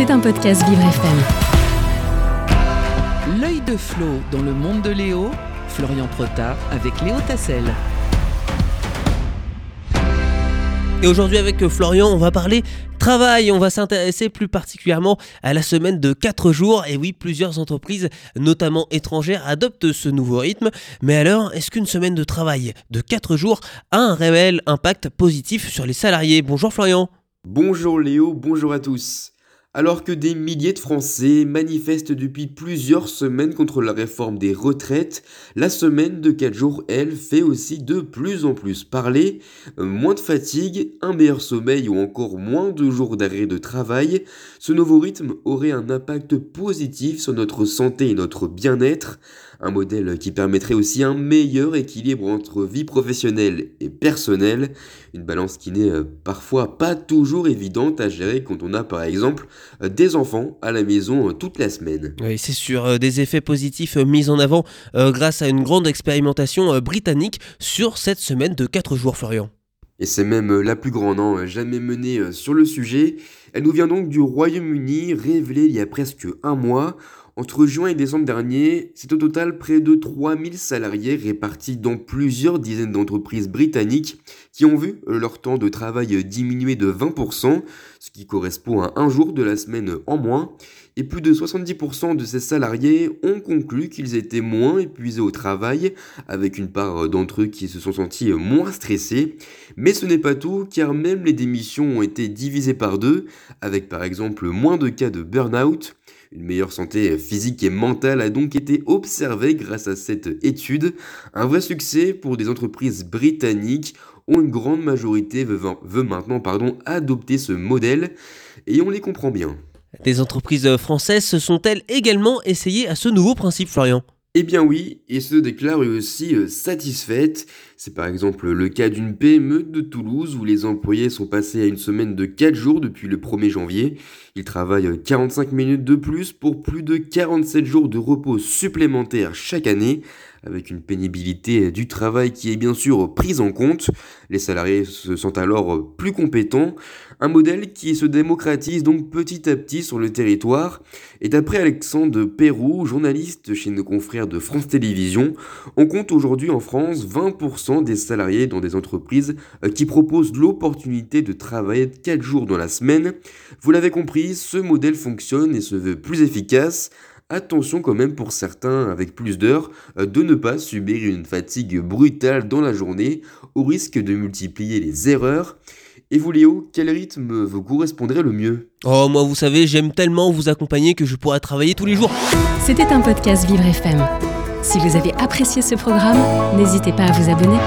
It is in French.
C'est un podcast Vivre FM. L'œil de Flo dans le monde de Léo, Florian Prota avec Léo Tassel. Et aujourd'hui avec Florian, on va parler travail. On va s'intéresser plus particulièrement à la semaine de 4 jours. Et oui, plusieurs entreprises, notamment étrangères, adoptent ce nouveau rythme. Mais alors, est-ce qu'une semaine de travail de 4 jours a un réel impact positif sur les salariés? Bonjour Florian. Bonjour Léo, bonjour à tous. Alors que des milliers de Français manifestent depuis plusieurs semaines contre la réforme des retraites, la semaine de 4 jours, elle, fait aussi de plus en plus parler. Moins de fatigue, un meilleur sommeil ou encore moins de jours d'arrêt de travail, ce nouveau rythme aurait un impact positif sur notre santé et notre bien-être. Un modèle qui permettrait aussi un meilleur équilibre entre vie professionnelle et personnelle, une balance qui n'est euh, parfois pas toujours évidente à gérer quand on a par exemple des enfants à la maison euh, toute la semaine. Oui, c'est sûr, des effets positifs mis en avant grâce à une grande expérimentation britannique sur cette semaine de 4 jours, Florian. Et c'est même la plus grande hein, jamais menée sur le sujet. Elle nous vient donc du Royaume-Uni, révélée il y a presque un mois. Entre juin et décembre dernier, c'est au total près de 3000 salariés répartis dans plusieurs dizaines d'entreprises britanniques qui ont vu leur temps de travail diminuer de 20%, ce qui correspond à un jour de la semaine en moins, et plus de 70% de ces salariés ont conclu qu'ils étaient moins épuisés au travail, avec une part d'entre eux qui se sont sentis moins stressés. Mais ce n'est pas tout, car même les démissions ont été divisées par deux, avec par exemple moins de cas de burn-out, une meilleure santé physique et mentale a donc été observée grâce à cette étude. Un vrai succès pour des entreprises britanniques où une grande majorité veut, veut maintenant pardon, adopter ce modèle et on les comprend bien. Des entreprises françaises se sont-elles également essayées à ce nouveau principe, Florian? Eh bien oui, et se déclarent aussi euh, satisfaites. C'est par exemple le cas d'une PME de Toulouse où les employés sont passés à une semaine de 4 jours depuis le 1er janvier. Ils travaillent 45 minutes de plus pour plus de 47 jours de repos supplémentaires chaque année avec une pénibilité du travail qui est bien sûr prise en compte. Les salariés se sentent alors plus compétents, un modèle qui se démocratise donc petit à petit sur le territoire. Et d'après Alexandre Perrou, journaliste chez nos confrères de France Télévisions, on compte aujourd'hui en France 20% des salariés dans des entreprises qui proposent l'opportunité de travailler 4 jours dans la semaine. Vous l'avez compris, ce modèle fonctionne et se veut plus efficace Attention quand même pour certains avec plus d'heures euh, de ne pas subir une fatigue brutale dans la journée au risque de multiplier les erreurs. Et vous Léo, quel rythme vous correspondrait le mieux? Oh moi vous savez, j'aime tellement vous accompagner que je pourrais travailler tous les jours. C'était un podcast Vivre FM. Si vous avez apprécié ce programme, n'hésitez pas à vous abonner.